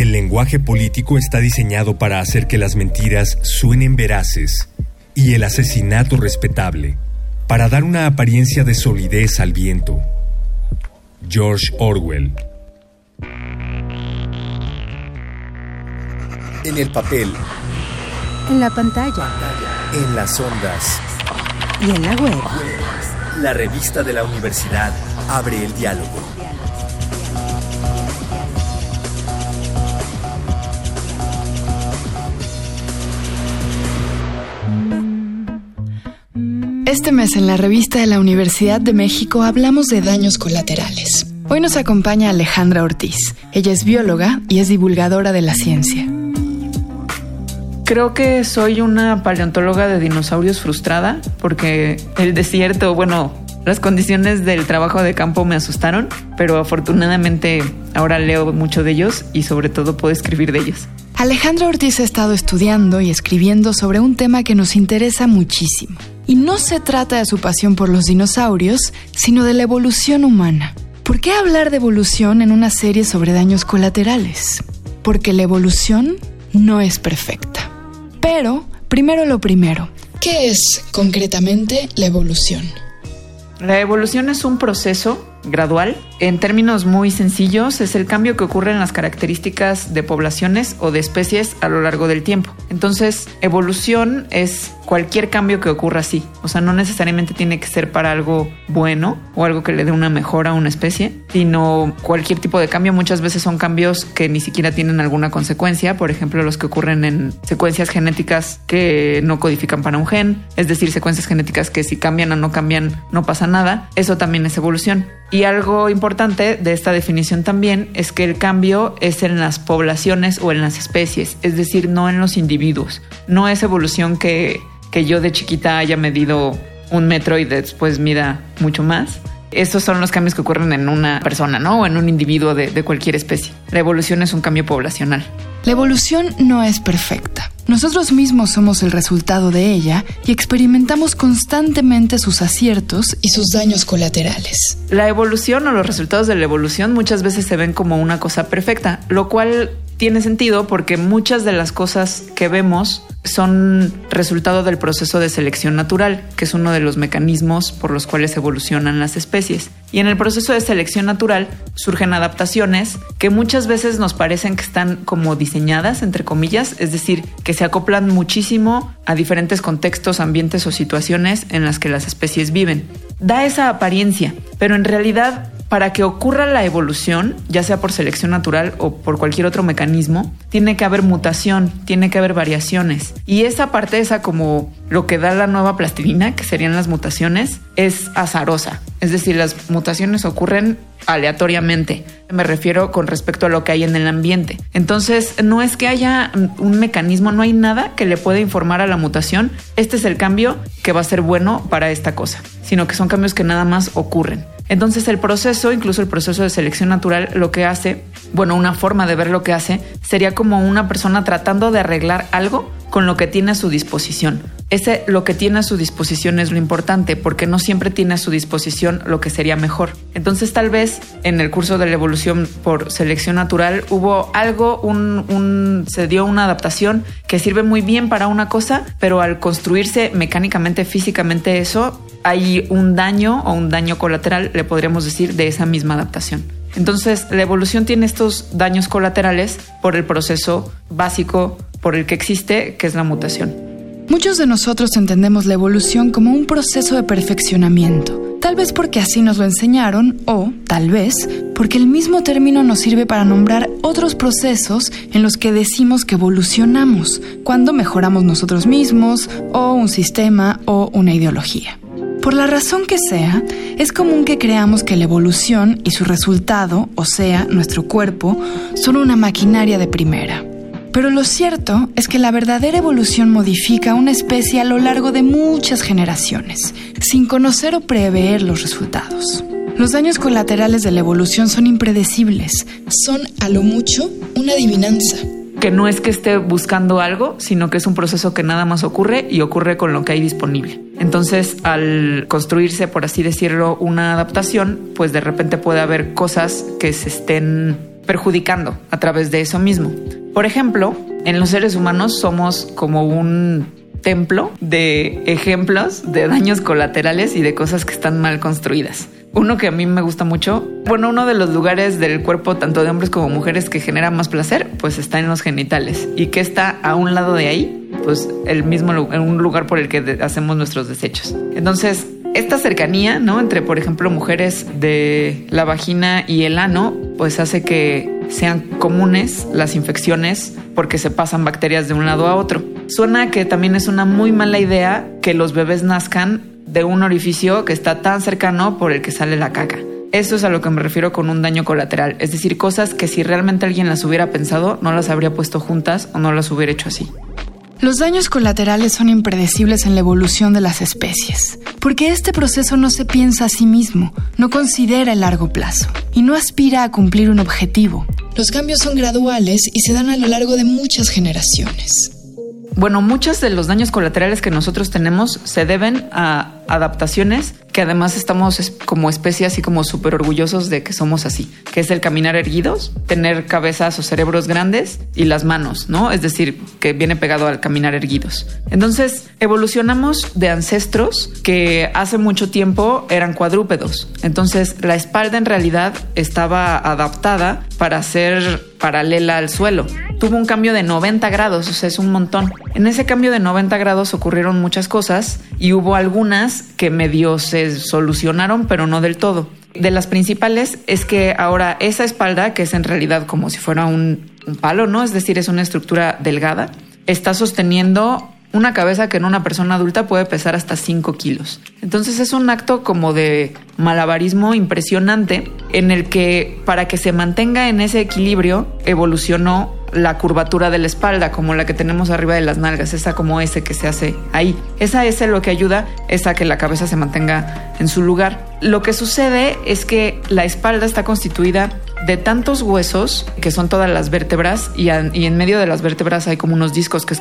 El lenguaje político está diseñado para hacer que las mentiras suenen veraces y el asesinato respetable, para dar una apariencia de solidez al viento. George Orwell En el papel, En la pantalla en las ondas, y en la web. la revista de la universidad abre el diálogo. Este mes en la revista de la Universidad de México hablamos de daños colaterales. Hoy nos acompaña Alejandra Ortiz. Ella es bióloga y es divulgadora de la ciencia. Creo que soy una paleontóloga de dinosaurios frustrada porque el desierto, bueno, las condiciones del trabajo de campo me asustaron, pero afortunadamente ahora leo mucho de ellos y sobre todo puedo escribir de ellos. Alejandra Ortiz ha estado estudiando y escribiendo sobre un tema que nos interesa muchísimo. Y no se trata de su pasión por los dinosaurios, sino de la evolución humana. ¿Por qué hablar de evolución en una serie sobre daños colaterales? Porque la evolución no es perfecta. Pero, primero lo primero. ¿Qué es concretamente la evolución? La evolución es un proceso gradual. En términos muy sencillos, es el cambio que ocurre en las características de poblaciones o de especies a lo largo del tiempo. Entonces, evolución es cualquier cambio que ocurra así. O sea, no necesariamente tiene que ser para algo bueno o algo que le dé una mejora a una especie, sino cualquier tipo de cambio. Muchas veces son cambios que ni siquiera tienen alguna consecuencia. Por ejemplo, los que ocurren en secuencias genéticas que no codifican para un gen, es decir, secuencias genéticas que si cambian o no cambian no pasa nada. Eso también es evolución. Y algo importante de esta definición también es que el cambio es en las poblaciones o en las especies, es decir, no en los individuos. No es evolución que, que yo de chiquita haya medido un metro y después mida mucho más. Estos son los cambios que ocurren en una persona, ¿no? O en un individuo de, de cualquier especie. La evolución es un cambio poblacional. La evolución no es perfecta. Nosotros mismos somos el resultado de ella y experimentamos constantemente sus aciertos y sus daños colaterales. La evolución o los resultados de la evolución muchas veces se ven como una cosa perfecta, lo cual tiene sentido porque muchas de las cosas que vemos son resultado del proceso de selección natural, que es uno de los mecanismos por los cuales evolucionan las especies. Y en el proceso de selección natural surgen adaptaciones que muchas veces nos parecen que están como entre comillas, es decir, que se acoplan muchísimo a diferentes contextos, ambientes o situaciones en las que las especies viven. Da esa apariencia, pero en realidad para que ocurra la evolución, ya sea por selección natural o por cualquier otro mecanismo, tiene que haber mutación, tiene que haber variaciones. Y esa parte, esa como lo que da la nueva plastilina, que serían las mutaciones, es azarosa. Es decir, las mutaciones ocurren aleatoriamente. Me refiero con respecto a lo que hay en el ambiente. Entonces, no es que haya un mecanismo, no hay nada que le pueda informar a la mutación, este es el cambio que va a ser bueno para esta cosa, sino que son cambios que nada más ocurren. Entonces el proceso, incluso el proceso de selección natural, lo que hace, bueno, una forma de ver lo que hace, sería como una persona tratando de arreglar algo con lo que tiene a su disposición. Ese lo que tiene a su disposición es lo importante, porque no siempre tiene a su disposición lo que sería mejor. Entonces tal vez en el curso de la evolución por selección natural hubo algo, se dio una adaptación que sirve muy bien para una cosa, pero al construirse mecánicamente, físicamente eso, hay un daño o un daño colateral, le podríamos decir, de esa misma adaptación. Entonces, la evolución tiene estos daños colaterales por el proceso básico por el que existe, que es la mutación. Muchos de nosotros entendemos la evolución como un proceso de perfeccionamiento, tal vez porque así nos lo enseñaron o, tal vez, porque el mismo término nos sirve para nombrar otros procesos en los que decimos que evolucionamos, cuando mejoramos nosotros mismos o un sistema o una ideología. Por la razón que sea, es común que creamos que la evolución y su resultado, o sea, nuestro cuerpo, son una maquinaria de primera. Pero lo cierto es que la verdadera evolución modifica una especie a lo largo de muchas generaciones, sin conocer o prever los resultados. Los daños colaterales de la evolución son impredecibles, son a lo mucho una adivinanza que no es que esté buscando algo, sino que es un proceso que nada más ocurre y ocurre con lo que hay disponible. Entonces, al construirse, por así decirlo, una adaptación, pues de repente puede haber cosas que se estén perjudicando a través de eso mismo. Por ejemplo, en los seres humanos somos como un templo de ejemplos de daños colaterales y de cosas que están mal construidas. Uno que a mí me gusta mucho, bueno, uno de los lugares del cuerpo, tanto de hombres como mujeres, que genera más placer, pues está en los genitales. ¿Y que está a un lado de ahí? Pues el mismo, un lugar por el que hacemos nuestros desechos. Entonces, esta cercanía, ¿no? Entre, por ejemplo, mujeres de la vagina y el ano, pues hace que sean comunes las infecciones porque se pasan bacterias de un lado a otro. Suena que también es una muy mala idea que los bebés nazcan de un orificio que está tan cercano por el que sale la caca. Eso es a lo que me refiero con un daño colateral, es decir, cosas que si realmente alguien las hubiera pensado, no las habría puesto juntas o no las hubiera hecho así. Los daños colaterales son impredecibles en la evolución de las especies, porque este proceso no se piensa a sí mismo, no considera el largo plazo y no aspira a cumplir un objetivo. Los cambios son graduales y se dan a lo largo de muchas generaciones. Bueno, muchos de los daños colaterales que nosotros tenemos se deben a adaptaciones que además estamos como especie así como súper orgullosos de que somos así, que es el caminar erguidos, tener cabezas o cerebros grandes y las manos, ¿no? Es decir, que viene pegado al caminar erguidos. Entonces, evolucionamos de ancestros que hace mucho tiempo eran cuadrúpedos. Entonces, la espalda en realidad estaba adaptada para ser paralela al suelo. Tuvo un cambio de 90 grados, o sea, es un montón. En ese cambio de 90 grados ocurrieron muchas cosas y hubo algunas que medio se solucionaron, pero no del todo. De las principales es que ahora esa espalda, que es en realidad como si fuera un, palo, ¿no? Es decir, es una estructura delgada, está sosteniendo una cabeza que en una persona adulta puede pesar hasta 5 kilos. Entonces es un acto como de malabarismo impresionante en el que para que se mantenga en ese equilibrio evolucionó la curvatura de la espalda, como la que tenemos arriba de las nalgas, esa como ese que se hace ahí. Esa S lo que ayuda es a que la cabeza se mantenga en su lugar. Lo que sucede es que la espalda está constituida de tantos huesos, que son todas las vértebras, y, en medio de las vértebras hay como unos discos, que es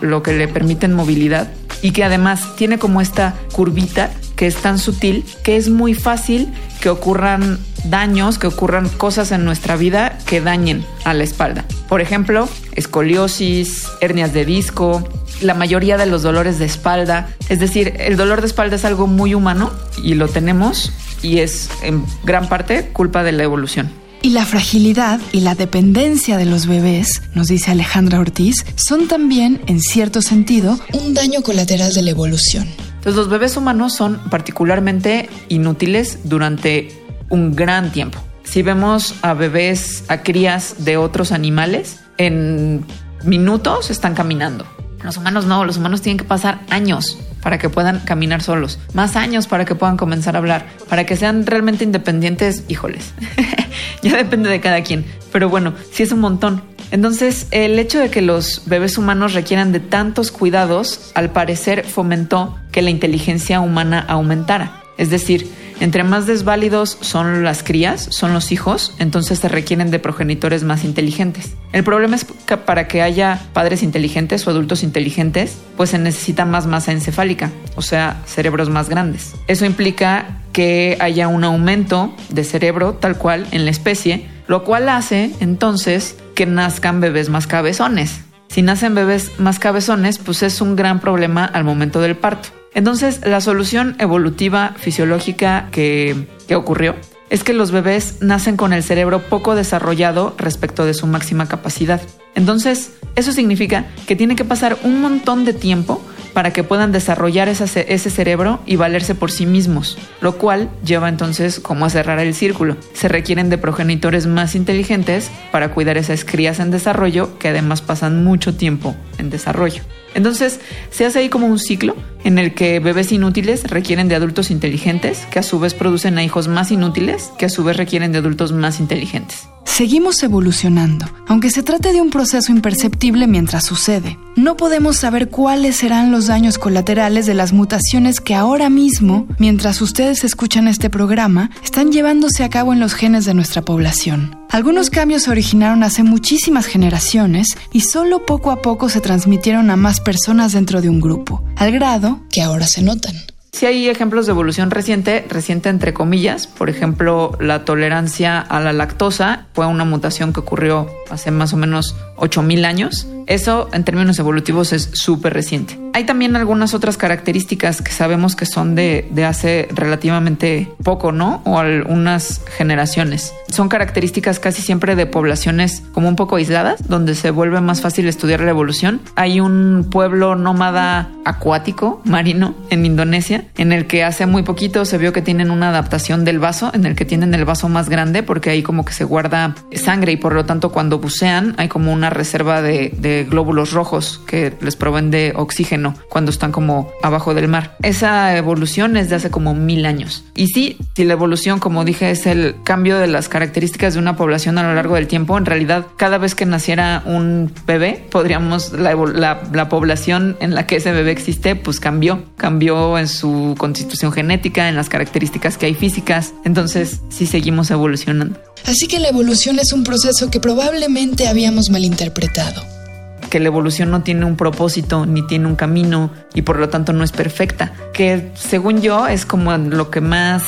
lo que le permiten movilidad, y que además tiene como esta curvita que es tan sutil que es muy fácil que ocurran daños, que ocurran cosas en nuestra vida que dañen a la espalda. Por ejemplo, escoliosis, hernias de disco, la mayoría de los dolores de espalda. Es decir, el dolor de espalda es algo muy humano y lo tenemos y es en gran parte culpa de la evolución. Y la fragilidad y la dependencia de los bebés, nos dice Alejandra Ortiz, son también, en cierto sentido, un daño colateral de la evolución. Entonces los bebés humanos son particularmente inútiles durante un gran tiempo. Si vemos a bebés, a crías de otros animales, en minutos están caminando. Los humanos no, los humanos tienen que pasar años para que puedan caminar solos, más años para que puedan comenzar a hablar, para que sean realmente independientes, híjoles, ya depende de cada quien, pero bueno, sí es un montón. Entonces, el hecho de que los bebés humanos requieran de tantos cuidados, al parecer fomentó que la inteligencia humana aumentara. Es decir, entre más desválidos son las crías, son los hijos, entonces se requieren de progenitores más inteligentes. El problema es que para que haya padres inteligentes o adultos inteligentes, pues se necesita más masa encefálica, o sea, cerebros más grandes. Eso implica que haya un aumento de cerebro tal cual en la especie, lo cual hace entonces que nazcan bebés más cabezones. Si nacen bebés más cabezones, pues es un gran problema al momento del parto. Entonces, la solución evolutiva fisiológica que, ocurrió es que los bebés nacen con el cerebro poco desarrollado respecto de su máxima capacidad. Entonces, eso significa que tiene que pasar un montón de tiempo para que puedan desarrollar ese cerebro y valerse por sí mismos, lo cual lleva entonces como a cerrar el círculo. Se requieren de progenitores más inteligentes para cuidar esas crías en desarrollo que además pasan mucho tiempo en desarrollo. Entonces se hace ahí como un ciclo en el que bebés inútiles requieren de adultos inteligentes, que a su vez producen a hijos más inútiles, que a su vez requieren de adultos más inteligentes. Seguimos evolucionando, aunque se trate de un proceso imperceptible mientras sucede. No podemos saber cuáles serán los daños colaterales de las mutaciones que ahora mismo, mientras ustedes escuchan este programa, están llevándose a cabo en los genes de nuestra población. Algunos cambios se originaron hace muchísimas generaciones y solo poco a poco se transmitieron a más personas dentro de un grupo, al grado que ahora se notan. Sí hay ejemplos de evolución reciente, reciente entre comillas. Por ejemplo, la tolerancia a la lactosa fue una mutación que ocurrió hace más o menos 8000 años. Eso en términos evolutivos es súper reciente. Hay también algunas otras características que sabemos que son de, de, hace relativamente poco, ¿no? O algunas generaciones. Son características casi siempre de poblaciones como un poco aisladas, donde se vuelve más fácil estudiar la evolución. Hay un pueblo nómada acuático, marino, en Indonesia, en el que hace muy poquito se vio que tienen una adaptación del vaso, en el que tienen el vaso más grande, porque ahí como que se guarda sangre y por lo tanto cuando bucean hay como una reserva de, glóbulos rojos que les proveen de oxígeno cuando están como abajo del mar. Esa evolución es de hace como mil años. Y sí, si la evolución, como dije, es el cambio de las características de una población a lo largo del tiempo, en realidad cada vez que naciera un bebé, podríamos, la, la, la población en la que ese bebé existe, pues cambió, cambió en su constitución genética, en las características que hay físicas. Entonces, sí seguimos evolucionando. Así que la evolución es un proceso que probablemente habíamos malinterpretado. Que la evolución no tiene un propósito ni tiene un camino y por lo tanto no es perfecta, que según yo es como lo que más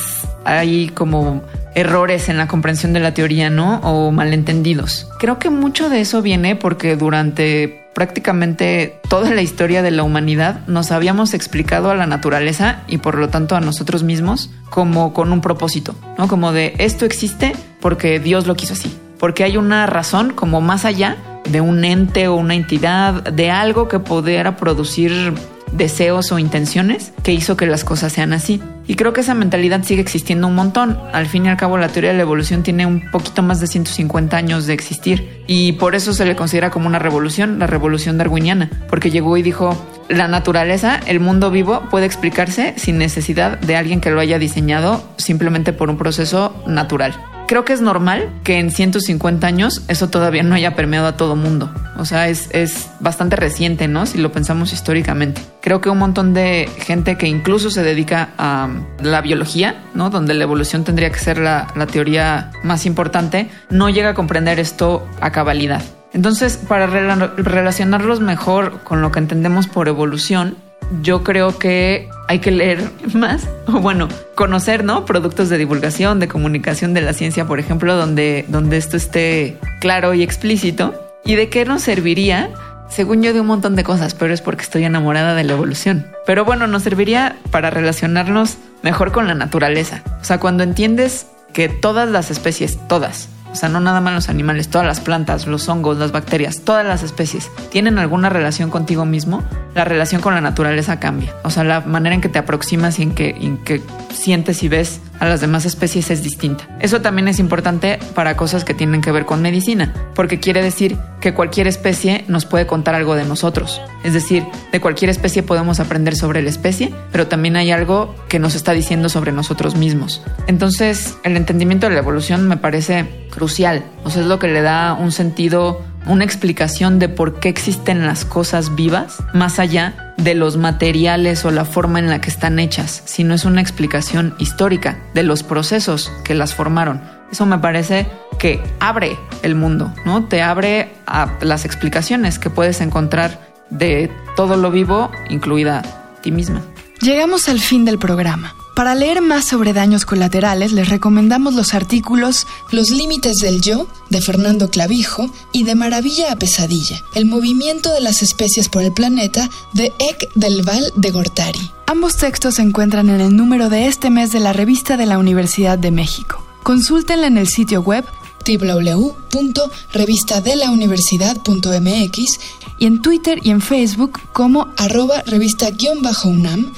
hay como errores en la comprensión de la teoría, ¿no? O malentendidos. Creo que mucho de eso viene porque durante prácticamente toda la historia de la humanidad nos habíamos explicado a la naturaleza y por lo tanto a nosotros mismos como con un propósito, ¿no? Como de esto existe porque Dios lo quiso así, porque hay una razón como más allá de un ente o una entidad, de algo que pudiera producir deseos o intenciones que hizo que las cosas sean así. Y creo que esa mentalidad sigue existiendo un montón. Al fin y al cabo, la teoría de la evolución tiene un poquito más de 150 años de existir y por eso se le considera como una revolución, la revolución darwiniana, porque llegó y dijo, la naturaleza, el mundo vivo puede explicarse sin necesidad de alguien que lo haya diseñado simplemente por un proceso natural creo que es normal que en 150 años eso todavía no haya permeado a todo mundo. O sea, es, es, bastante reciente, ¿no? Si lo pensamos históricamente. Creo que un montón de gente que incluso se dedica a la biología, ¿no? Donde la evolución tendría que ser la, la teoría más importante, no llega a comprender esto a cabalidad. Entonces, para relacionarlos mejor con lo que entendemos por evolución, yo creo que hay que leer más, o bueno, conocer, ¿no? Productos de divulgación, de comunicación de la ciencia, por ejemplo, donde, donde esto esté claro y explícito. ¿Y de qué nos serviría? Según yo, de un montón de cosas, pero es porque estoy enamorada de la evolución. Pero bueno, nos serviría para relacionarnos mejor con la naturaleza. O sea, cuando entiendes que todas las especies, todas, o sea, no nada más los animales, todas las plantas, los hongos, las bacterias, todas las especies tienen alguna relación contigo mismo, la relación con la naturaleza cambia. O sea, la manera en que te aproximas y en que, en que sientes y ves a las demás especies es distinta. Eso también es importante para cosas que tienen que ver con medicina, porque quiere decir que cualquier especie nos puede contar algo de nosotros. Es decir, de cualquier especie podemos aprender sobre la especie, pero también hay algo que nos está diciendo sobre nosotros mismos. Entonces, el entendimiento de la evolución me parece crucial. O sea, es lo que le da un sentido una explicación de por qué existen las cosas vivas, más allá de los materiales o la forma en la que están hechas, sino es una explicación histórica de los procesos que las formaron. Eso me parece que abre el mundo, ¿no? Te abre a las explicaciones que puedes encontrar de todo lo vivo, incluida ti misma. Llegamos al fin del programa. Para leer más sobre daños colaterales, les recomendamos los artículos Los límites del yo, de Fernando Clavijo, y De Maravilla a Pesadilla, el movimiento de las especies por el planeta, de Ek del Val de Gortari. Ambos textos se encuentran en el número de este mes de la revista de la Universidad de México. Consúltenla en el sitio web www.revistadelauniversidad.mx y en Twitter y en Facebook como arroba revista-unam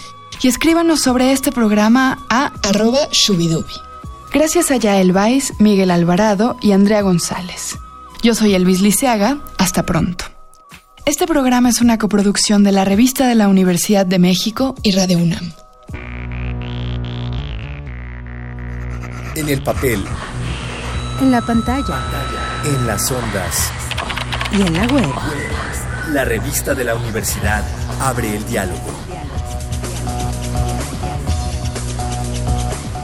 y escríbanos sobre este programa a arroba shubidubi. Gracias a Yael Vais, Miguel Alvarado y Andrea González. Yo soy Elvis Liceaga, hasta pronto. Este programa es una coproducción de la Revista de la Universidad de México y Radio UNAM. En el papel. En la pantalla. En las ondas. Y en la web. La revista de la universidad abre el diálogo.